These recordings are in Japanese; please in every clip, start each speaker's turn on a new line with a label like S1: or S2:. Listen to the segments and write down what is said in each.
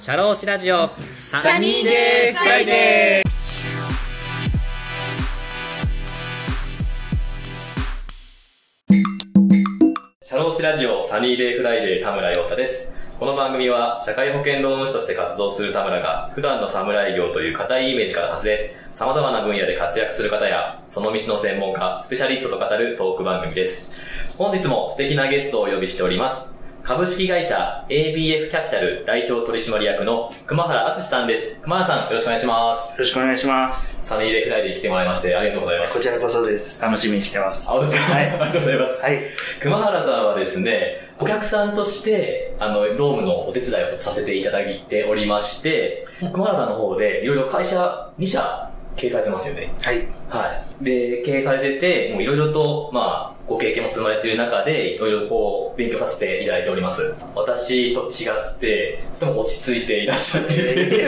S1: 社労士ラジオ
S2: Sunny Day Friday 社労士ラ
S3: ジオ Sunny Day Friday 田村陽太です。この番組は社会保険労務士として活動する田村が普段の士業という固いイメージから外れ、様々な分野で活躍する方や、その道の専門家、スペシャリストと語るトーク番組です。本日も素敵なゲストをお呼びしております。株式会社 ABF キャピタル代表取締役の熊原充志さんです。熊原さん、よろしくお願いします。
S2: よろしくお願いします。
S3: Sunny Day Friday に来てもらいましてありがとうございます。
S2: こちらこそです。楽しみにしてます。
S3: あ、ありがとうございます。
S2: はい。
S3: 熊原さんはですね、お客さんとして、あの、労務のお手伝いをさせていただいておりまして、熊原さんの方で、いろいろ会社2社経営されてますよね。
S2: はい。
S3: はい。で、経営されてて、もういろいろと、まあ、ご経験も積まれている中で、いろいろこう、勉強させていただいております。私と違って、とても落ち着いていらっしゃってて、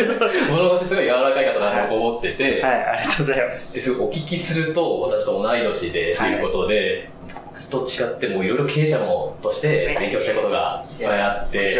S3: 物腰すごい柔らかい方だなと思ってて、
S2: はい、ありがとうございます。
S3: ですごくお聞きすると、私と同い年で、ということで、僕と違ってもいろいろ経営者もとして勉強したいことがいっぱいあって、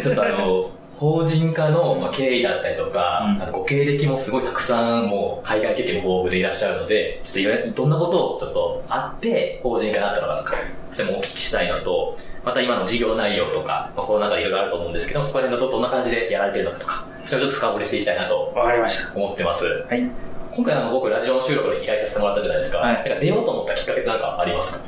S3: ちょっとあの、法人化のまあ経緯だったりとか、
S2: うん
S3: あのご経歴もすごいたくさんもう海外経験も豊富でいらっしゃるので、ちょっといろいろどんなことをちょっとあって法人化になったのかとか、それもお聞きしたいのと、また今の事業内容とか、まあ、コロナ禍でいろいろあると思うんですけど、そこら辺だとどんな感じでやられてるのかとか、それをちょっと深掘りしていきたいなと
S2: わかりました。
S3: 思ってます。
S2: はい。
S3: 今回あの僕ラジオの収録で依頼させてもらったじゃないですか。
S2: はい
S3: なんか出ようと思ったきっかけって何かありますか？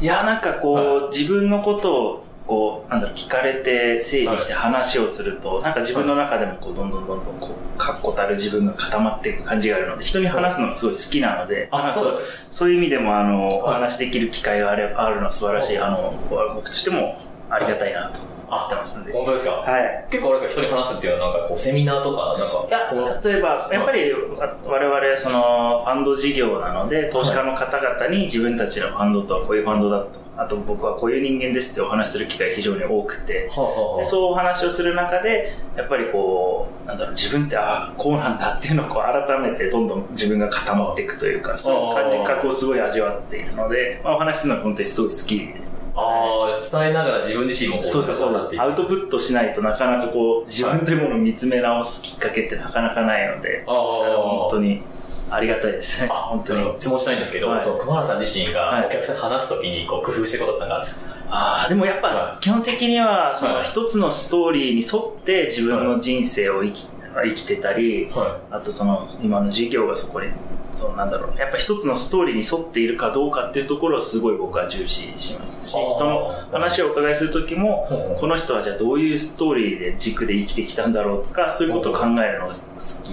S2: いや、なんかこう、自分のことを、こう、なんだろう、聞かれて整理して話をすると、なんか自分の中でもこう、どんどんどんどんこう、確固たる自分が固まっていく感じがあるので、人に話すのがすごい好きなので、話す
S3: そう。
S2: そういう意味でも、あの、お
S3: はい
S2: 話できる機会があれあるのは素晴らしい、
S3: はい
S2: あの、僕としてもありがたいなと思ってますんで。
S3: 本当ですか、
S2: はい。
S3: 結構あれですか人に話すっていうのはなんかこうセミナーとか、なんか
S2: いや例えば、やっぱりわ我々、その、ファンド事業なので、投資家の方々に自分たちのファンドとはこういうファンドだと、あと僕はこういう人間ですってお話しする機会非常に多くて、でそうお話をする中で、やっぱりこう、なんだろう、自分って、ああ、こうなんだっていうのをこう改めてどんどん自分が固まっていくというか、そういう感じ覚をすごい味わっているので、まあ、お話しするのは本当にすごい好きです。
S3: ああ、伝えながら自分自身も
S2: そうです、そう。です。
S3: なっていく。
S2: アウトプットしないとなかなかこう、自分というものを見つめ直すきっかけってなかなかないので、
S3: ああ、
S2: 本当にありがたいです。ね。
S3: あ、
S2: 本当に。
S3: 質問したいんですけど、
S2: はい。
S3: その熊原さん自身
S2: はい。
S3: がお客さんに話すときにこう工夫してることっですか？
S2: ああ、でもやっ
S3: は
S2: ぱ、基本的には、そ
S3: はい。
S2: の一つのストーリーに沿って自分の人生を生き生きてたり、
S3: は
S2: あとその今の事業がそこに、そうなんだろう、やっぱ一つのストーリーに沿っているかどうかっていうところをすごい僕は重視しますし、人の話をお伺いするときも、この人はじゃあどういうストーリーで軸で生きてきたんだろうとか、そういうことを考えるのが好き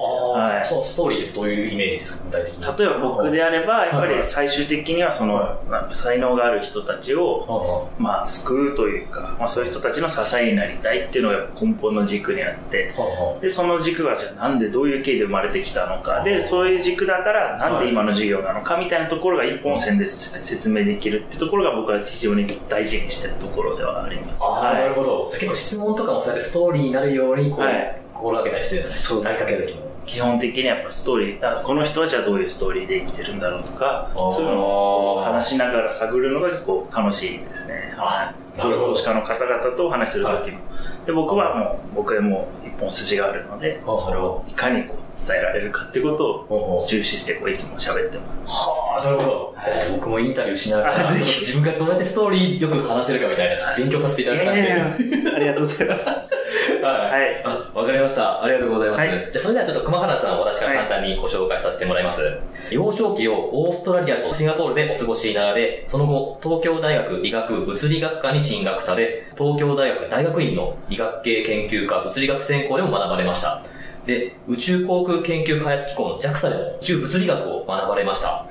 S2: はい。
S3: そのストーリーってどういうイメージですか具体的に。
S2: 例えば僕であれば、やっぱ
S3: はい
S2: り最終的にはその、
S3: は
S2: なんか才能がある人たちを、まあ、救うというか、まあ、そういう人たちの支えになりたいっていうのが根本の軸にあって、で、その軸はじゃあなんでどういう経緯で生まれてきたのか、で、そういう軸だからなんで今の事業なのかみたいなところが一本線で説明できるっていうところが僕は非常に大事にしてるところではあります。
S3: ああ、
S2: はい。
S3: なるほど。じゃあ結構質問とかもそうやってストーリーになるように、こう、
S2: はい。
S3: 心がけたりしてるんです
S2: そう
S3: ね。投げかけるときも。
S2: 基本的にやっぱストーリー、あこの人はじゃあどういうストーリーで生きてるんだろうとか、そういうのを話しながら探るのが結構楽しいですね。
S3: あ
S2: はい。投資家の方々とお話しするときも。で僕はもう、僕はもう一本筋があるので、
S3: はあ
S2: それをいかにこう伝えられるかっていうことを重視してこういつも喋ってます。
S3: はあ、なるほど。
S2: はい
S3: じゃあ僕もインタビューしながら、
S2: あぜひ
S3: 自分がどうやってストーリーよく話せるかみたいな、勉強させていただきたくて。
S2: ありがとうございます。
S3: はい。
S2: はい
S3: あ、わかりました。ありがとうございます。
S2: はい
S3: じゃあ、それではちょっと熊原さんを私から簡単にご紹介させてもらいます。幼少期をオーストラリアとシンガポールでお過ごしになられ、その後、東京大学医学部物理学科に進学され、東京大学大学院の医学系研究科物理学専攻でも学ばれました。で、宇宙航空研究開発機構の JAXA でも宇宙物理学を学ばれました。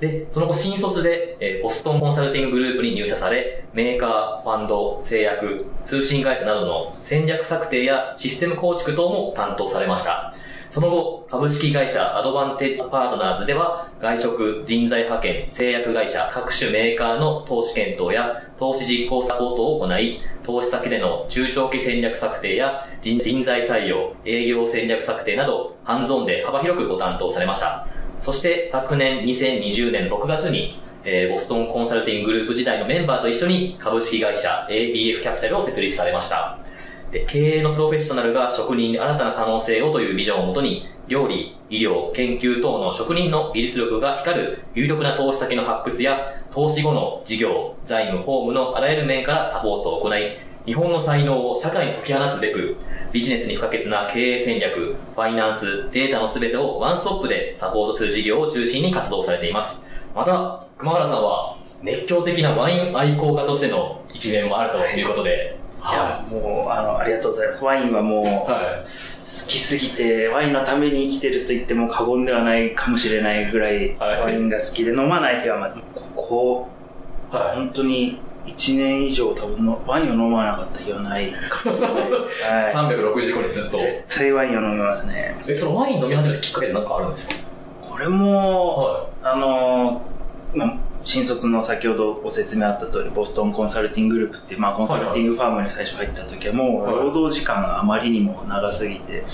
S3: で、その後新卒で、えーボストンコンサルティンググループに入社され、メーカー、ファンド、製薬、通信会社などの戦略策定やシステム構築等も担当されました。その後、株式会社アドバンテージパートナーズでは、外食、人材派遣、製薬会社、各種メーカーの投資検討や投資実行サポートを行い、投資先での中長期戦略策定や人材採用、営業戦略策定など、ハンズオンで幅広くご担当されました。そして昨年2020年6月に、えーボストンコンサルティンググループ時代のメンバーと一緒に株式会社 ABF キャピタルを設立されました。で経営のプロフェッショナルが職人に新たな可能性をというビジョンをもとに、料理、医療、研究等の職人の技術力が光る有力な投資先の発掘や、投資後の事業、財務、法務のあらゆる面からサポートを行い、日本の才能を社会に解き放つべく、ビジネスに不可欠な経営戦略、ファイナンス、データのすべてをワンストップでサポートする事業を中心に活動されています。また、熊原さんは熱狂的なワイン愛好家としての一面もあるということで、
S2: いや、もう、あの、ありがとうございます。ワインはもう、好
S3: は
S2: きすぎて、ワインのために生きてると言っても過言ではないかもしれないぐらい、
S3: はい
S2: ワインが好きで、飲まない日は、まあ、ここ、
S3: い。は
S2: 本当に1年以上多分の、ワインを飲まなかった日はないかもしれない。
S3: い。
S2: は
S3: 365日ずっと
S2: い。。絶対ワインを飲みますね。
S3: え、そのワイン飲み始めたきっかけって何かあるんですか？
S2: これも、
S3: は
S2: あのーまあ、新卒の先ほどご説明あった通り、ボストンコンサルティンググループっていう、まあ、コンサルティングファームに最初入った時は、もう、
S3: はい。
S2: 労働時間があまりにも長すぎて、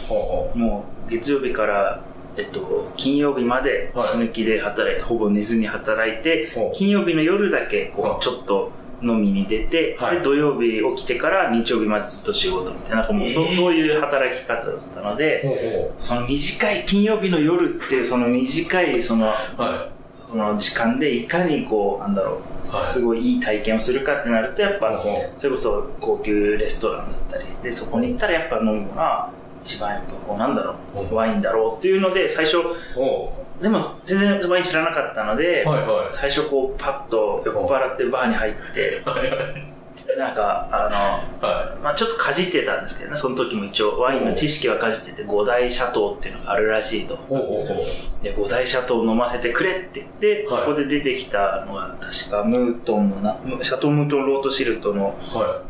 S2: もう、月曜日から、えっと、金曜日まで
S3: はい。
S2: 死ぬ気で働いて、ほぼ寝ずに働いて金曜日の夜だけ、こ
S3: はい
S2: う、ちょっと飲みに出て、
S3: はい。
S2: で、土曜日起きてから日曜日までずっと仕事みたいな、なんかもう、そ
S3: えー。
S2: そういう働き方だったので、その短い金曜日の夜っていうその短いその
S3: う。は
S2: その時間でいかにこうなんだろう、
S3: はい
S2: すごいいい体験をするかってなるとやっ
S3: い。
S2: ぱ、それこそ高級レストランだったりでそこに行ったらやっぱ飲むのが一番やっぱこうなんだろ
S3: う
S2: ワインだろうっていうので最初
S3: ほ
S2: でも全然ワイン知らなかったので、
S3: う。はいは
S2: 最初こうパッと酔っ払ってバーに入って
S3: い。はいはい。
S2: なんかあの
S3: は
S2: まあちょっとかじってたんですけどね、その時も一応ワインの知識はかじってて、五大シャトーっていうのがあるらしいと。
S3: い。ほうほう。
S2: で、五大シャトー飲ませてくれって言って、そこで出てきたのが、確かムートンのな、シャトームートンロートシルトの
S3: は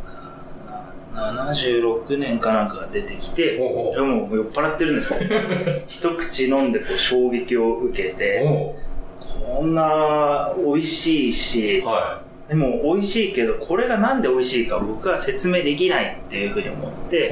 S2: な76年かなんかが出てき
S3: い。
S2: て、
S3: ほうほ
S2: でもう酔っ払ってるんですよ。一口飲んでこう衝撃を受け
S3: う。
S2: て、
S3: ほ
S2: こんな美味しいし
S3: う。、は
S2: でも美味しいけど、これがなんで美味しいか僕は説明できないっていうふうに思っ
S3: い。
S2: て、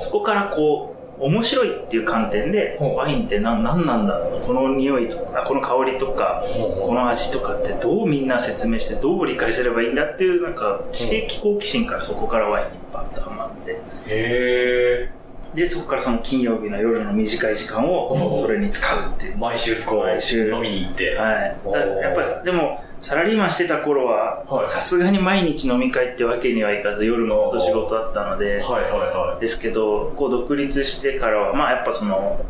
S2: そこからこう、面白いっていう観点で、ワインって何なんなんだろうこの匂いとか、この香りとか。この味とかってどうみんな説明してどう理解すればいいんだっていうなんか知的好奇心からそこからワインにバッとハマって
S3: へ
S2: でそこからその金曜日の夜の短い時間をそれに使うっていう
S3: ー。毎週こう、
S2: 毎週
S3: 飲みに行って。
S2: はいやっぱでもサラリーマンしてた頃
S3: は
S2: はいさすがに毎日飲み会ってわけにはいかず夜もずっと仕事だったので
S3: はいはいは
S2: ですけどこう独立してからはまあやっぱその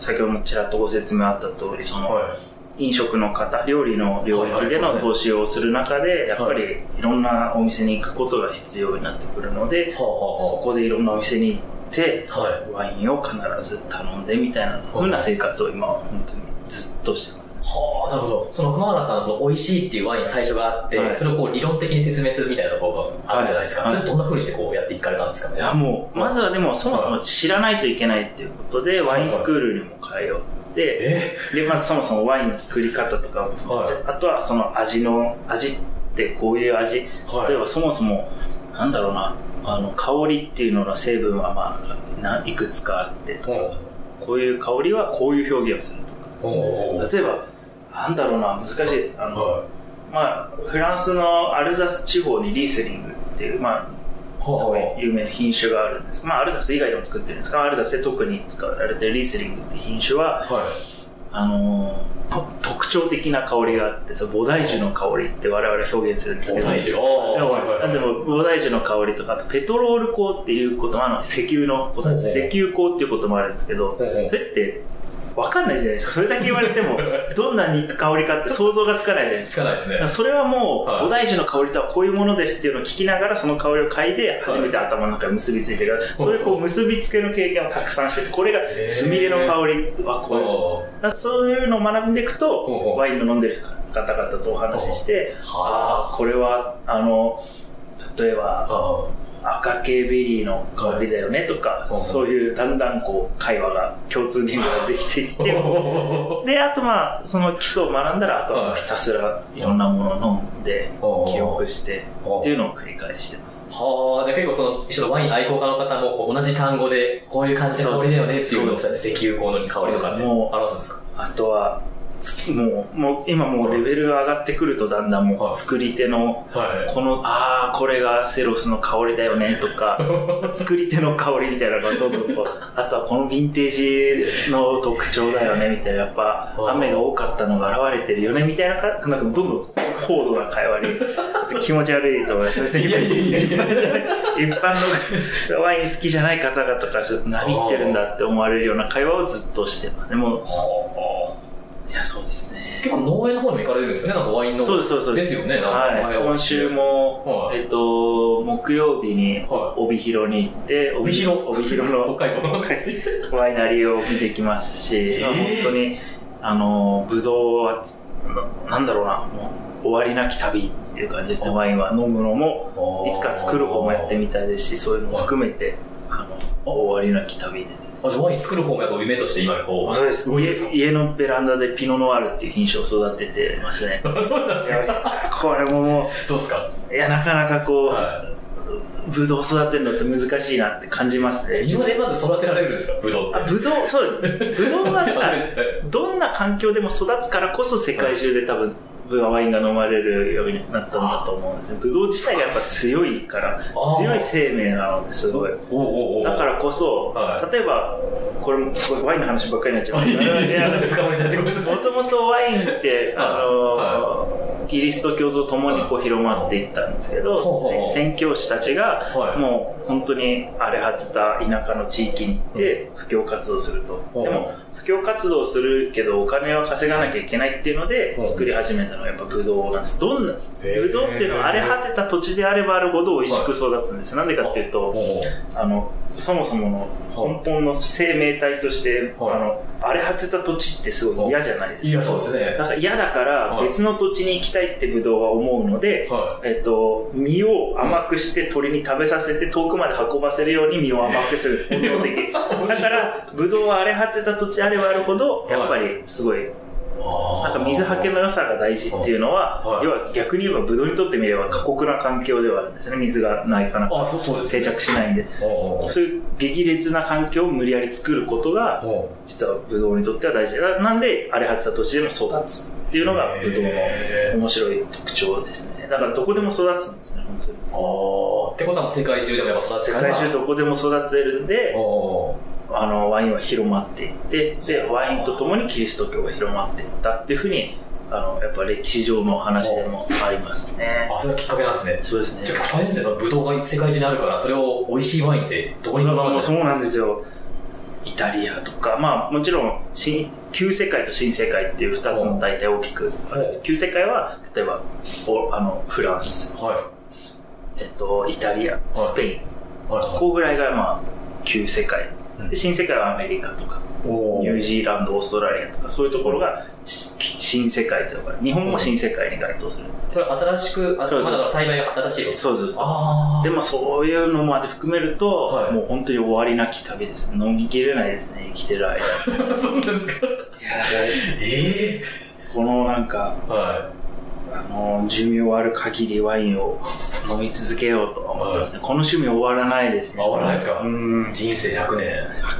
S2: 先ほどもちらっとご説明あった通りそ
S3: い。
S2: の、
S3: はい。
S2: 飲食の方、料理の領域での投資をする中で、やっぱりいろんなお店に行くことが必要になってくるので、そ
S3: はあは
S2: こでいろんなお店に行って、
S3: あはい。
S2: ワインを必ず頼んでみたいな風な生活を今は本当にずっとしてます。
S3: はあ、なるほど。その熊原さんのその美味しいっていうワイン最初があって、
S2: はい。
S3: それをこう理論的に説明するみたいなところがあるじゃないですか。
S2: はい。
S3: それどんな風にしてこうやっていかれたんですか？ね。
S2: いやもう、まずはでもそもそも知らないといけないっていうことで、ワインスクールにも通って、
S3: え？
S2: で、まずそもそもワインの作り方とか、
S3: はい。
S2: あとはその味の、味ってこういう味、
S3: はい。
S2: 例えばそもそも、なんだろうな、あの、香りっていうのの成分はまあ、ないくつかあって、
S3: ほ
S2: こういう香りはこういう表現をするとか。例えば、なんだろうな、難しいです。あの、
S3: は
S2: まあ、フランスのアルザス地方にリースリングっていう、まあ、
S3: い。
S2: すごい有名な品種があるんです。まあ、アルザス以外でも作ってるんですが、アルザスで特に使われてるリースリングっていう品種は、
S3: は
S2: あのーと特徴的な香りがあって、その菩提樹の香りって我々は表現するんです
S3: い。
S2: けど、でも菩提樹の香りとか、あとペトロール香っていうことも、あの、石油のこと石油香っていうこともあるんですけど、それって、わかんないじゃないですか。それだけ言われても、どんなに香りかって想像がつかないじゃないですか。
S3: つかないですね。
S2: それはもう、
S3: はい
S2: 菩提樹の香りとはこういうものですっていうのを聞きながら、その香りを嗅いで、初めて頭の中に結びついてるから、そういうこう結びつけの経験をたくさんしてて、これがスミレの香りはこういう。そういうのを学んでいくと、
S3: う
S2: ワインの飲んでる方々とお話しして、
S3: は
S2: ああ、これは、あの、例えば、
S3: あ。
S2: 赤系ベリーの香りだよねとか、
S3: はい
S2: そういうだんだんこう、会話が、共通言語ができていって、で、あとまあ、その基礎を学んだら、あとはひたすらいろんなものを飲んで、記憶して、っていうのを繰り返してます。
S3: はあ、で結構その、一緒のワイン愛好家の方もこう同じ単語で、こういう感じの香りだよねっていうのを、石油香の香りとかって表す。んですか？
S2: あとは、つもう、もう今もうレベルが上がってくるとだんだんも
S3: はいう
S2: 作り手の、
S3: はい。
S2: この、ああ、これがセロスの香りだよねとか、作り手の香りみたいなのがどんどんと、あとはこのヴィンテージの特徴だよねみたいな、やっぱ
S3: うん
S2: 雨が多かったのが現れてるよねみたいなか、なんかどんどん高度な会話に気持ち悪いと思います。
S3: いやいやいや
S2: 一般のワイン好きじゃない方々からちょっと何言ってるんだって思われるような会話をずっとしてますね。もう、いや、そうですね。
S3: 結構農園の方にも行かれるんですよね、なんかワインの。
S2: そうです、そうですそう
S3: です。よね、なんか
S2: はい、今週も、
S3: はい。
S2: えっと、木曜日に
S3: は
S2: 帯広に行って、
S3: 帯広？
S2: 帯広の
S3: 北海道。の。
S2: ワイナリーを見てきますし、
S3: ー
S2: 本当に、あの、ブドウは、ななんだろうな、もう、終わりなき旅っていう感じですね、
S3: あ。
S2: ワインは。飲むのも、いつか作る方もやってみたいですし、そういうのも含めて、あの、終わりなき旅ですね。
S3: あ、じゃあワイン作る方もやっぱ夢として今こう。
S2: そうです
S3: 動いてるんですか？
S2: 家家のベランダでピノノワールっていう品種を育ててますね。
S3: そうなんですか
S2: これもも
S3: どうですか？
S2: う、いや、なかなかこう、
S3: は
S2: ブドウ育てるのって難しいなって感じますね。
S3: い。今でまず育てられるんですか？ブドウって。
S2: あ、ブドウ、そうです。ブドウが、どんな環境でも育つからこそ世界中で多分、ワインが飲まれるようになったんだと思うんですね。ブドウ自体がやっぱ強いから強い生命なのですごい。だからこそ、
S3: は
S2: 例えば、これも、これワインの話ばっかりになっちゃう。もともとワインって、あの、キリスト教と共にこう広まっていったんですけど宣教師たちが
S3: はい、
S2: もう本当に荒れ果てた田舎の地域に行って、布教活動すると。でも、布教活動するけどお金は稼がなきゃいけないっていうので作り始めたのがやっぱブドウなんです。どんな、ブドウっていうのは荒れ果てた土地であればあるほど美味しく育つんです。なんでかっていうと、あの、そもそもの根本の生命体として、
S3: はい
S2: あの、荒れ果てた土地ってすごい嫌じゃないですか。
S3: いや、そうですね。
S2: だから嫌だから
S3: はい
S2: 別の土地に行きたいってブドウは思うので、
S3: は
S2: えっと、実を甘くして鳥に食べさせて遠くまで運ばせるように実を甘くするんです、本能的に。だから、ブドウは荒れ果てた土地であればあるほど、やっぱりすごい、
S3: い。
S2: なんか水はけの良さが大事っていうのは、
S3: はい。
S2: 要は逆に言えばブドウにとってみれば過酷な環境ではあるんですね。水がないかなか
S3: あ、そうそうです
S2: 定着しないんで。そういう激烈な環境を無理やり作ることが、実はブドウにとっては大事。だ。なんで荒れ果てた土地でも育つっていうのがブドウの
S3: へ
S2: 面白い特徴ですね。だからどこでも育つんですね、本当に。
S3: あー。ってことは世界中でもやっぱ育て
S2: 世界中どこでも育てるんで、
S3: お
S2: あの、ワインは広まっていって、で、ワインとともにキリスト教が広まっていったっていうふうに、あの、やっぱ歴史上の話でもありますね。
S3: あ、それがきっかけなんですね。
S2: そうですね
S3: じゃ。あ大変ですね、そのブドウが世界中にあるから、それを美味しいワインってどこにもなかった
S2: そうなんですよ。イタリアとか、まあもちろん新、旧世界と新世界っていう二つの大体大きくある。旧世界は、例えば、おあの、フランス、
S3: は
S2: えっと、イタリア、スペイン、
S3: い。はい。
S2: ここぐらいがまあ、旧世界。
S3: うん
S2: で新世界はアメリカとか、
S3: お
S2: ニュージーランド、オーストラリアとか、そういうところがし新世界というか、日本も新世界に該当する。
S3: それ新しく、あ
S2: そうです
S3: まだ栽培が新しいこと
S2: そうです。
S3: あ
S2: でもそういうのまで含めると、
S3: はい
S2: もう本当に終わりなき旅です。飲みきれないですね、生きてる間。
S3: そうですか。
S2: や
S3: ええ
S2: このなんか、
S3: は
S2: あの、寿命ある限りワインを飲み続けようとは思ってますね。この趣味終わらないです
S3: い。
S2: ね。
S3: あ、終わらないですか？
S2: うん。
S3: 人生100年。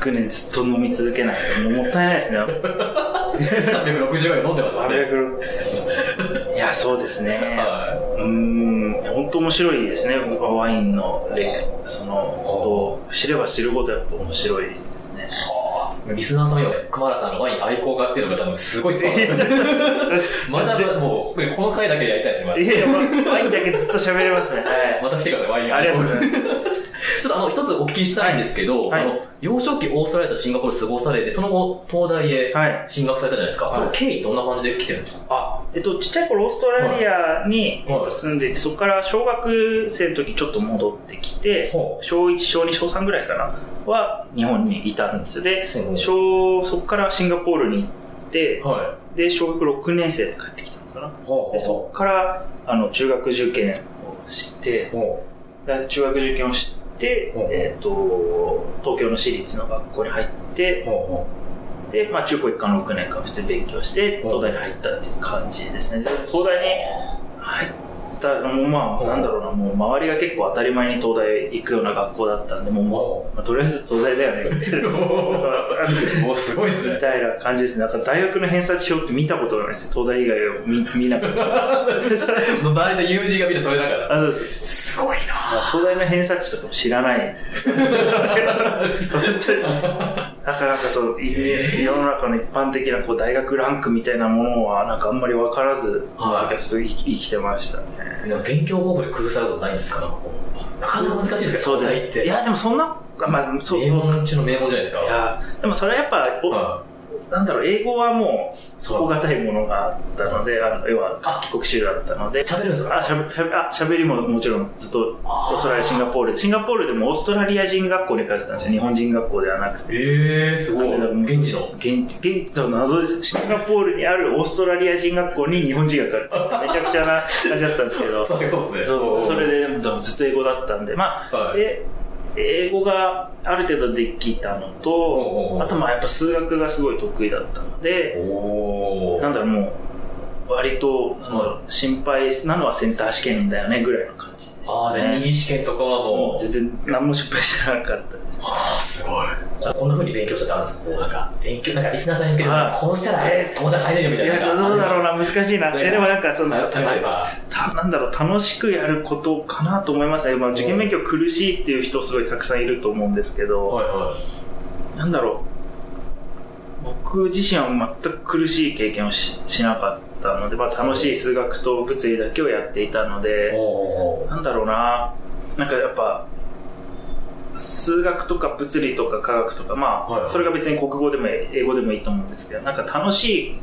S2: 100年ずっと飲み続けないと、もうもったいないですね。
S3: 360円飲んでますもんね。
S2: 300いや、そうですね。
S3: は
S2: うーん、本当面白いですね。ワインのレそのことを知れば知るほどやっぱ面白いですね。
S3: い。はあ。リスナーさんよ、熊原さんのワイン愛好家っていうのが多分すごい まだもう、この回だけやりたいですね、まだ
S2: いやワインだけずっと喋れますね。はい。
S3: また来てください、ワイン
S2: あり
S3: 愛好家
S2: がとうございます。
S3: ちょっとあの、一つお聞きしたいんですけど、
S2: はい。
S3: あの、幼少期オーストラリアとシンガポール過ごされて、その後、東大へ
S2: はい。
S3: 進学されたじゃないですか。
S2: はい。
S3: その経緯どんな感じで来てるんですか？
S2: あ、えっと、ちっちゃい頃オーストラリアに、
S3: はい。
S2: えっと、住んでいて、そこから小学生の時ちょっと戻ってきて、
S3: ほ
S2: 小1、小2、小3ぐらいかな、は日本にいたんですよ。で、
S3: うん
S2: 小、そこからシンガポールに行って、
S3: は
S2: で、小学6年生で帰ってきたのかな。で、そこから、あの、中学受験をして、中学受験をして、
S3: うん
S2: えっ、と、東京の私立の学校に入ってで、まあ中高一貫6年間普通に勉強して、
S3: う。ん
S2: 東大に入ったっていう感じですね。で、東大に入った、もうまあ、なんだろうな、もう周りが結構当たり前に東大行くような学校だったんで、もう、もうまあ、とりあえず東大だよね、みたいな。
S3: もうすごいです
S2: み
S3: ね。
S2: たいな感じですね。なんか大学の偏差値表って見たことがないですよ。東大以外を見 見なかった。
S3: 周りの友人が見てそれだから。
S2: あそうです
S3: すごいな
S2: まあ東大の偏差値とかも知らないんですね。だからなんかそう、い世の中の一般的なこう大学ランクみたいなものはなんかあんまり分からず、
S3: はい
S2: 生きてましたね。
S3: でも勉強方法で工夫されたことないんですか？なんかなか難しいですね、
S2: そう
S3: 東大って。
S2: いや、でもそんな、まあ、そう、
S3: 名門中の名門じゃないですか。
S2: いや、でもそれはやっぱ、なんだろう、英語はもう、底堅いものがあったので、あの要は帰国子女だったので、
S3: 喋るんですか？
S2: あ、しゃべ、しゃべ、あ、喋りももちろんずっと、オーストラリア、シンガポールで、シンガポールでもオーストラリア人学校に通ってたんですよ。日本人学校ではなくて。
S3: ええー、すごい。現地の？
S2: 現現地の謎です。シンガポールにあるオーストラリア人学校に日本人が通ってめちゃくちゃな感じだったんですけど。
S3: 確かにそうですね。
S2: それで、ずっと英語だったんで、まあ、
S3: はい
S2: え英語がある程度できたのと、
S3: う
S2: あとまあやっぱ数学がすごい得意だったので。なんだろうもう、割と、なんだろう、心配なのはセンター試験だよねぐらいの感じ。
S3: ああ、じゃあ二次試験とかは
S2: も
S3: もう、
S2: う全然。何も失敗してなかったです。
S3: ああ、すごい。こんな風に勉強したってあるんですか？こう、なんか、勉強、なんかリスナーさんに向けて
S2: はい、
S3: こうしたら
S2: え、
S3: 友達入れるみたいな。
S2: いや、どうだろうな、難しいな。でもなんか、その、
S3: 例えば、
S2: たなんだろう、楽しくやることかなと思います。ね。まあ、受験勉強苦しいっていう人すごいたくさんいると思うんですけど、
S3: はいは
S2: なんだろう、僕自身は全く苦しい経験をししなかったので、まあ、楽しい数学と物理だけをやっていたの
S3: い。
S2: で。なんだろうな、なんかやっぱ、数学とか物理とか科学とか、まあ、
S3: はいはい
S2: それが別に国語でも英語でもいいと思うんですけど、なんか楽しい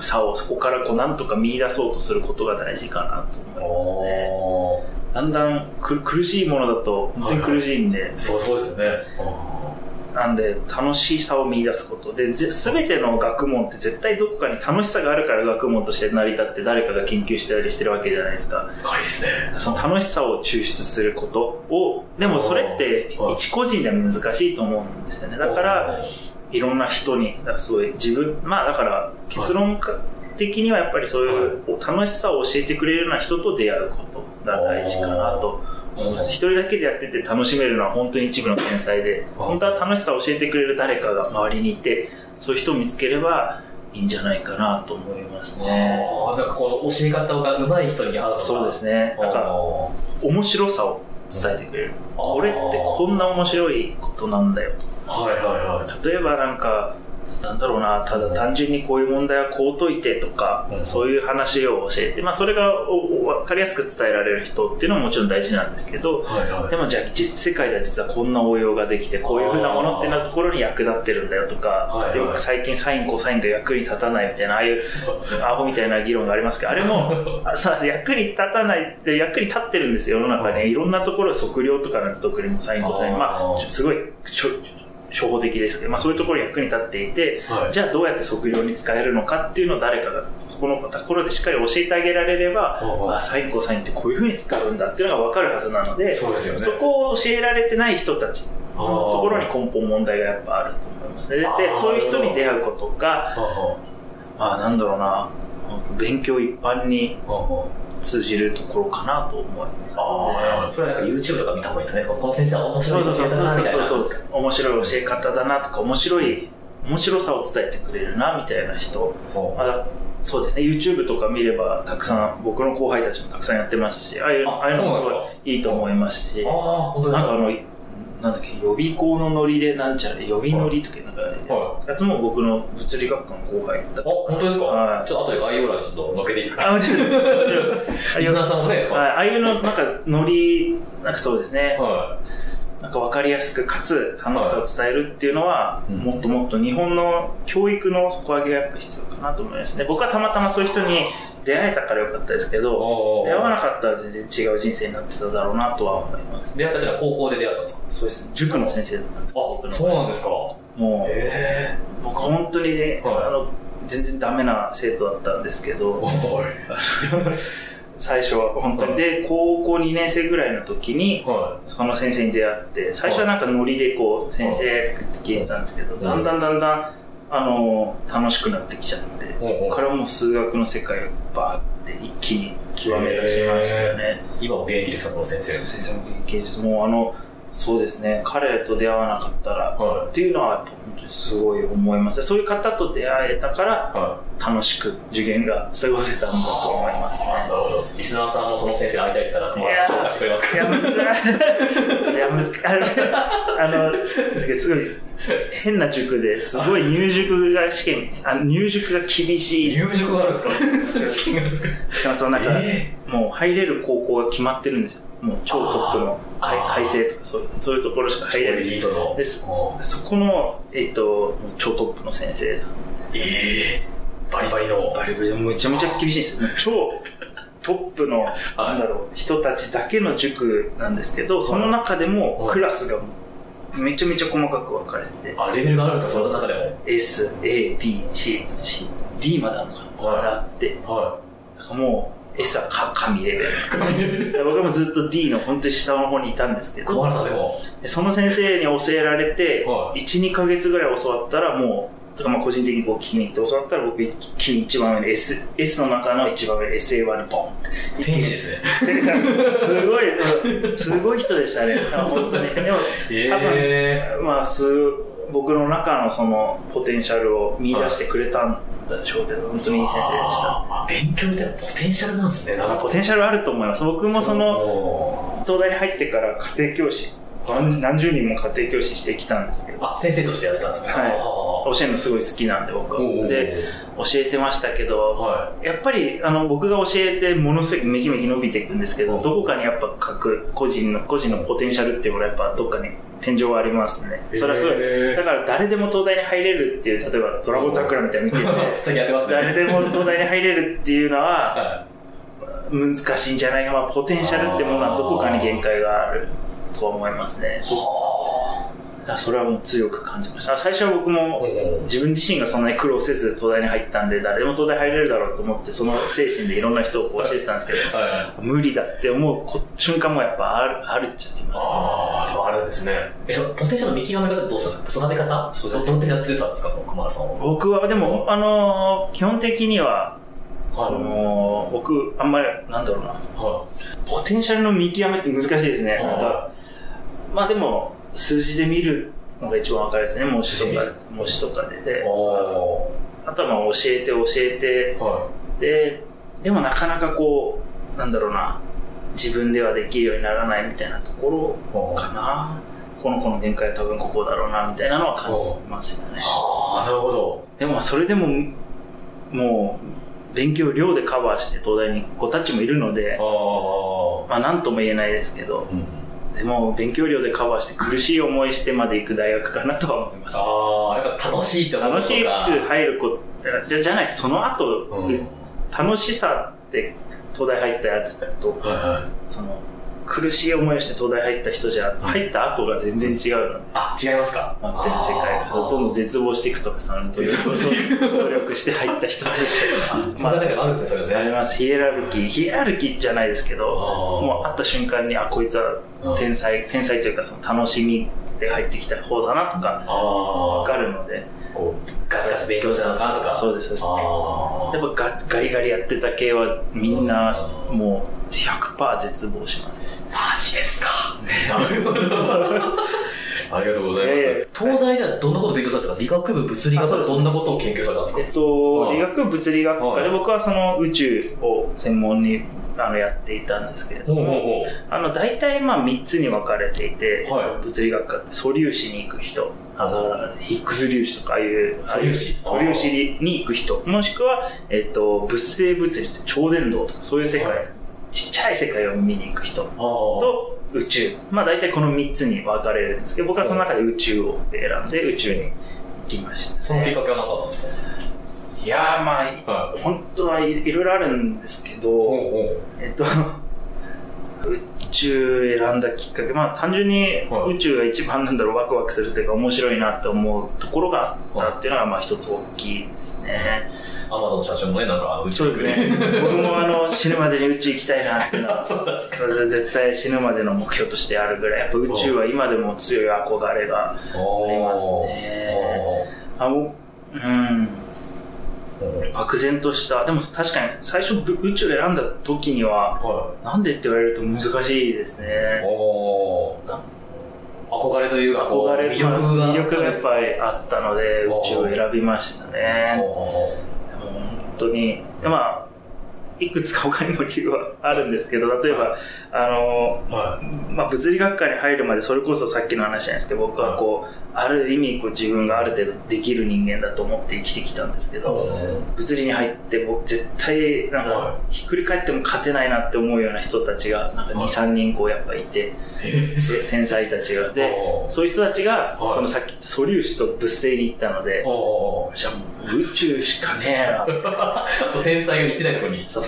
S2: さをそこからこうなんとか見出そうとすることが大事かなと思いますね。だんだんく苦しいものだと本当に苦しいんで、
S3: そうそうですよね。
S2: なんで楽しさを見出すこと。でぜ全ての学問って絶対どこかに楽しさがあるから学問として成り立って誰かが研究してたりしてるわけじゃないですか。
S3: 深いですね。
S2: その楽しさを抽出することをでもそれって
S3: はい。
S2: 一個人では難しいと思うんですよね。だからいろんな人にだからすごい自分まあだから結論か的にはやっぱりそういう楽しさを教えてくれるような人と出会うことが大事かなと一人だけでやってて楽しめるのは本当に一部の天才で本当は楽しさを教えてくれる誰かが周りにいてそういう人を見つければいいんじゃないかなと思いますね。
S3: なんかこの教え方が上手い人に会う
S2: そうですね。なんか面白さを伝えてくれる。これってこんな面白いことなんだよ。
S3: はいはいはい。
S2: 例えばなんかなんだろうなただ単純にこういう問題はこう解いてとか、
S3: うん。
S2: そういう話を教えて、まあ、それが分かりやすく伝えられる人っていうのももちろん大事なんですけど
S3: はいはい。
S2: でもじゃあ実世界では実はこんな応用ができてこういうふうなものってなところに役立ってるんだよとか、
S3: はいはい。
S2: よく最近サインコサインが役に立たないみたいなああいうアホみたいな議論がありますけどあれも あさ役に立たないで役に立ってるんですよ世の中
S3: はい。
S2: にいろんなところ測量とかなんて特にもサインコサイン。まあすごい初歩的ですけど、まあ、そういうところに役に立っていて、
S3: はい。
S2: じゃあどうやって測量に使えるのかっていうのを誰かがそこのところでしっかり教えてあげられれば、
S3: あ
S2: あサインコサインってこういうふうに使うんだっていうのが分かるはずなので
S3: そうですよね。
S2: そこを教えられてない人たちのところに根本問題がやっぱあると思いますね。でそういう人に出会うことが、まあなんだろうな、勉強一般に通じるところかなと思います。
S3: ああ、それはなんか YouTube とか見た方がいいですかね。この先生は面白い
S2: そうそうそう
S3: 教え方だなみたいな。
S2: そうそう面白い教え方だなとか、面白い、面白さを伝えてくれるなみたいな人。まあそうですね、YouTube とか見ればたくさん、僕の後輩たちもたくさんやってますし、ああいう
S3: あ
S2: ああいうのもすごいいいと思いますし、
S3: ああ、本当ですか？
S2: なんかあの、なんだっけ、予備校のノリでなんちゃら、予備ノリとかなんか、
S3: は
S2: やつ。も僕の物理学科の後輩だった。
S3: あ、。本当ですか？
S2: はい。
S3: ちょっと後で概要欄にちょっと載っけていいですか？
S2: あ、もちろん、
S3: リスナーさんもね、
S2: はいあ。あいうの、なんか、ノリ、なんかそうですね、
S3: は
S2: なんか分かりやすく、かつ楽しさを伝えるっていうのは、
S3: うん。
S2: もっともっと日本の教育の底上げがやっぱ必要かなと思いますね。僕はたまたまそういう人に出会えたからよかったですけ
S3: い。
S2: ど、出会わなかったら全然違う人生になってただろうなとは思います。
S3: 出会ったってのは高校で出会ったんですか？
S2: そうです。塾の先生だったんです僕の
S3: そうなんですか？
S2: もう、
S3: へ
S2: 僕本当にね、
S3: はい
S2: あの、全然ダメな生徒だったんですけ
S3: え。
S2: ど。最初は本当に。
S3: はい
S2: で、高校2年生ぐらいの時に、
S3: は
S2: その先生に出会って、最初はなんかノリでこう、先生って聞いてたんですけど、だんだんだんだん、あの、楽しくなってきちゃって、
S3: うん
S2: そこからもう数学の世界がバーって一気に極め出しましたよね。
S3: 今も現役ですか、この先生。
S2: 先生も現役です。もうあの、そうですね、彼と出会わなかったら、
S3: はい
S2: っていうのは本当にすごい思います。そういう方と出会えたから、
S3: は
S2: 楽しく受験が過ごせたんだと思います
S3: い。なるほど。リスナーさんもその先生に会いたいって言ったら、熊原さん紹介してくれますか
S2: や、むずあの、あの、すごい、変な塾ですごい入塾が試験、あ入塾が厳しい。
S3: 入塾があるんですか？試験があるんですか
S2: しかもそのなんか、
S3: え
S2: もう入れる高校が決まってるんですよ。もう超トップの改正とかそういうそういうところしか入れない。
S3: エリートの。
S2: でそこの、えっと、超トップの先生、
S3: ええバリバリの。
S2: バリバリでめちゃめちゃ厳しいんですよ。超トップの、なんだろう、人たちだけの塾なんですけど、その中でも
S3: はい。
S2: クラスがめちゃめちゃ細かく分かれてて、
S3: あ、レベルがあるんですか、その中でも。
S2: S、A、B、C、C、D まであるのかな、
S3: はい
S2: あって、
S3: は
S2: なんかもう S はか神レベル。
S3: い。神レベ
S2: 僕もずっと D の本当に下の方にいたんですけ
S3: 小
S2: ど、
S3: 原さんでも。
S2: でその先生に教えられて、
S3: はい。
S2: 1、2ヶ月ぐらい教わったらもう、とかまあ個人的にこう聞きに行って教わったら僕一気に一番上の S、S の中の一番上の SA1 にボンって。
S3: 天 使ですね。
S2: すごい、うんすごい人でしたね。本当に。でも、
S3: え
S2: まあ、す僕の中のそのポテンシャルを見出してくれたんでしょうけど、本当にいい先生でした。
S3: あ勉強ってポテンシャルなんですね、
S2: ポテンシャルあると思います。僕もその、
S3: の、
S2: 東大に入ってから家庭教師、何何十人も家庭教師してきたんですけど、
S3: あ、先生としてやってたんですか？
S2: はい
S3: は
S2: 教えるのすごい好きなんで僕は。で、教えてましたけど、
S3: は
S2: やっぱりあの僕が教えてものすごいめきめき伸びていくんですけど、
S3: うん
S2: どこかにやっぱ各個人の、個人のポテンシャルっていうのはやっぱどっかに天井はありますね。
S3: い。
S2: それはすごい。だから誰でも東大に入れるっていう、例えばドラゴン桜みたいなの見てて、
S3: 最近やってますね。
S2: 誰でも東大に入れるっていうのは
S3: は
S2: 難しいんじゃないか。まあ、ポテンシャルってものはどこかに限界があると思いますね。それはもう強く感じました。最初は僕も
S3: い。
S2: 自分自身がそんなに苦労せず東大に入ったんで、誰でも東大入れるだろうと思って、その精神でいろんな人を教えてたんですけど、
S3: はい。
S2: 無理だって思うこ瞬間もやっぱあるあるっちゃありま
S3: ああ、でもあるんですね。え、そのポテンシャルの見極め方ってどうしたんですか？育て方？
S2: 育て方
S3: どどうやってやってたんですか、その熊原さんは。
S2: す。僕は、でも、あのー基本的には、あ
S3: は
S2: のー僕、あんまり、なんだろうな、
S3: い。は
S2: ポテンシャルの見極めって難しいですね。
S3: はい
S2: なんか、まあでも、数字で見るのが一番わかりですね。模試とか、模試とかで。
S3: い。
S2: で、
S3: お
S2: あとはまあ教えて教えて、
S3: ー。は
S2: で、でもなかなかこう、なんだろうな、自分ではできるようにならないみたいなところ
S3: い。
S2: かな。この子の限界は多分ここだろうな、みたいなのは感じますよね。
S3: ああ、なるほど。
S2: でもまあそれでも、もう、勉強量でカバーして東大に子たちもいるので、
S3: あ
S2: まあなんとも言えないですけど、
S3: あ。うん。
S2: でも勉強量でカバーして苦しい思いしてまで行く大学かなとは思います。
S3: ああ、やっぱ楽しいって思う
S2: 楽しく
S3: か
S2: 入る子じゃじゃないとその後、
S3: うん。
S2: 楽しさって東大入ったやつだと、
S3: はいはい。
S2: その苦しい思いをして東大入った人じゃ、入った後が全然違うの。で、
S3: あ、違いますか？
S2: 待ってる世界が。どんどん絶望していくとか、その努力
S3: してい
S2: 努力して入った人たち。
S3: まあ、だからあるんですね、それね。
S2: あります。ヒエラルキー。ヒエラルキーじゃないですけど、もう会った瞬間に、あ、こいつは天才、天才というかその楽しみで入ってきた方だなとか。わかるので、
S3: こう、ガツガツ勉強したのかなとか。
S2: そうです、そうです。
S3: あ
S2: やっぱガガリガリやってた系はみんなもう100%絶望します。
S3: あ。マジですか。なるほど。ありがとうございま
S2: いやいや
S3: す。東大ではどんなこと勉強されたんですか？理学部物理学科でどんなことを研究されたんですか？
S2: えっと、
S3: はい
S2: 理学物理学科
S3: はい
S2: で僕はその宇宙を専門にあのやっていたんですけれども、
S3: ほ
S2: あの大体まあ3つに分かれていて、
S3: はい。
S2: 物理学科って素粒子に行く人、あのヒッグス粒子とかああいう、
S3: 素粒子
S2: 素粒子。に行く人、もしくは、えっと、物性物理って超伝導とかそういう世界、
S3: はい。
S2: ちっちゃい世界を見に行く人
S3: あ
S2: と宇宙。まあ大体この3つに分かれるんですけど、僕はその中で宇宙を選んで宇宙に行きました、ね。
S3: そのきっかけは何かあったんですか？
S2: いやーまあ、
S3: は
S2: 本当はいいろいろあるんですけど、
S3: ほ
S2: えっと、宇宙選んだきっかけ、まあ単純に
S3: はい。
S2: 宇宙が一番なんだろう、ワクワクするというか面白いなって思うところがあったっていうのがまあ一つ大きいですね。
S3: アマゾンの社長もね、なんか宇宙
S2: そうですね。僕もあの死ぬまでに宇宙行きたいなっていうのは、
S3: そ
S2: れで絶対死ぬまでの目標としてあるぐらい、やっぱ宇宙は今でも強い憧れが、
S3: お
S2: ありますね。あ、うん。
S3: うん
S2: 漠然とした、でも確かに最初ぶ宇宙選んだ時には、
S3: は
S2: なんでって言われると難しいです
S3: い。
S2: ね。
S3: おー憧れというか、
S2: 憧れ
S3: 魅力が。
S2: 魅力がやっぱりあったので、宇宙を選びましたね。
S3: ほうほうほ
S2: もう本当に、まあ、いくつか他にも理由はあるんですけど、例えば、あの、
S3: うはい。
S2: まあ、物理学科に入るまでそれこそさっきの話じゃないですけど、僕はこう、ある意味こう自分がある程度できる人間だと思って生きてきたんですけど、物理に入って僕絶対なん
S3: は
S2: かひっくり返っても勝てないなって思うような人たちがなんか2、
S3: はい。
S2: 3人こうやっぱいて、で天才たちが。で、そういう人たちが、
S3: はい。
S2: そのさっき言った素粒子と物性に行ったので、じゃあもう宇宙しかねえな。
S3: 天才が言ってないところに。
S2: そう。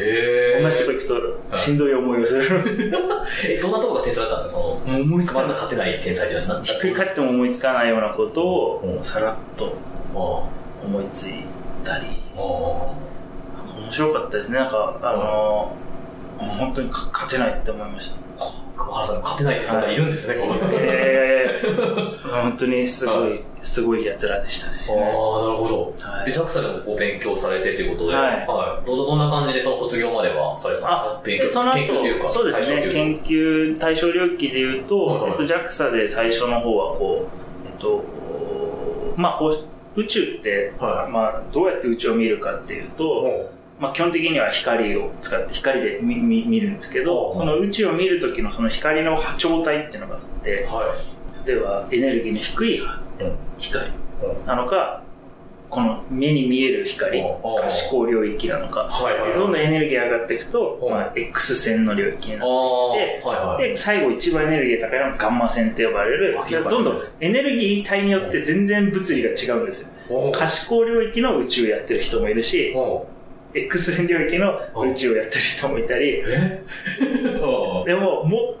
S3: へ
S2: 同じとこ行くとしんどい思いをする。
S3: え、どんなところが天才だったんですか？その、
S2: もう思いつかな
S3: 勝てない天才ってやつなん
S2: ひっくり返っても思いつかないようなこと
S3: うん
S2: をさらっと
S3: お
S2: 思いついたり、面白かったですね。なんか、あの本当にか勝てないって思いました。
S3: ー桑原さん勝てないって存在いるんですね、こう。
S2: えー、本当にすごい、すごい奴らでしたね。
S3: ああ、なるほど。で、
S2: はい
S3: JAXA でもこう勉強されてということで、
S2: はい。
S3: どどんな感じでその卒業まではされてたんですか？勉強、研究というか、
S2: そうですね、研究対象領域で言うと、
S3: はいはい。
S2: えっと、JAXA で最初の方はこう、えっと、まあ、ほ宇宙って、
S3: はい。
S2: まあ、どうやって宇宙を見るかっていうと、まあ、基本的には光を使って光で見見見るんですけど、
S3: はい。
S2: その宇宙を見るときのその光の波長帯っていうのがあって、
S3: は
S2: 例えばエネルギーの低い光
S3: うん。
S2: なのか、この目に見える光、可視光領域なのか、どんどんエネルギーが上がっていくと、
S3: はい
S2: まあ、X 線の領域になって。で、最後一番エネルギーが高いのがガンマ線って呼ばれるどんどんエネルギー帯によって全然物理が違うんですよ。可視光領域の宇宙をやってる人もいるし、X 線領域の宇宙をやってる人もいたり、でも、も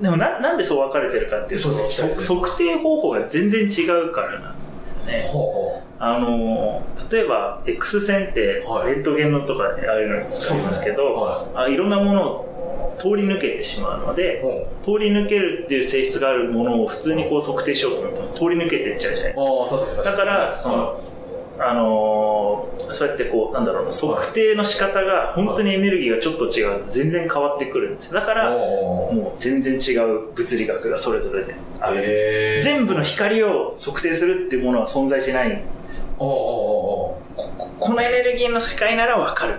S2: でもな、なんでそう分かれてるかっていうと、
S3: ね。
S2: そ測定方法が全然違うからなんですよね。
S3: ほうほ
S2: あのー例えば X 線って
S3: はい。
S2: レントゲンのとかああいうのに使いますけど、
S3: は
S2: あいろんなものを通り抜けてしまうの
S3: い。
S2: で、通り抜けるっていう性質があるものを普通にこう測定しようと思うと通り抜けていっちゃうじゃない
S3: ですね。
S2: だから、その、あのーそうやってこう、なんだろうな、測定の仕方が本当にエネルギーがちょっと違うと全然変わってくるんですよ。だから、もう全然違う物理学がそれぞれであるんです。全部の光を測定するっていうものは存在しないんですよ。このエネルギーの世界ならわかる。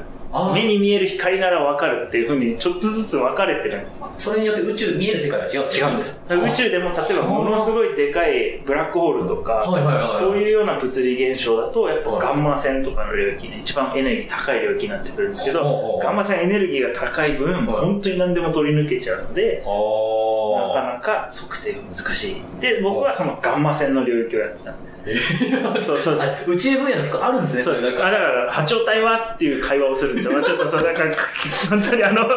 S2: 目に見える光ならわかるっていうふうにちょっとずつ分かれてるんです。
S3: それによって宇宙見える世界が違うんです
S2: 違うんです。宇宙でも例えばものすごいでかいブラックホールとか、そういうような物理現象だと、やっぱガンマ線とかの領域で一番エネルギー高い領域になってくるんですけど、ガンマ線エネルギーが高い分、
S3: はい
S2: 本当に何でも取り抜けちゃうので、な
S3: あ
S2: かなか測定が難しい。で、僕はそのガンマ線の領域をやってたんで。そうそうそう。
S3: あ宇宙分野の結構あるんですね、
S2: そうです。だから、波長帯はっていう会話をするんですよ。まあちょっと そう、なんか、本当にあの、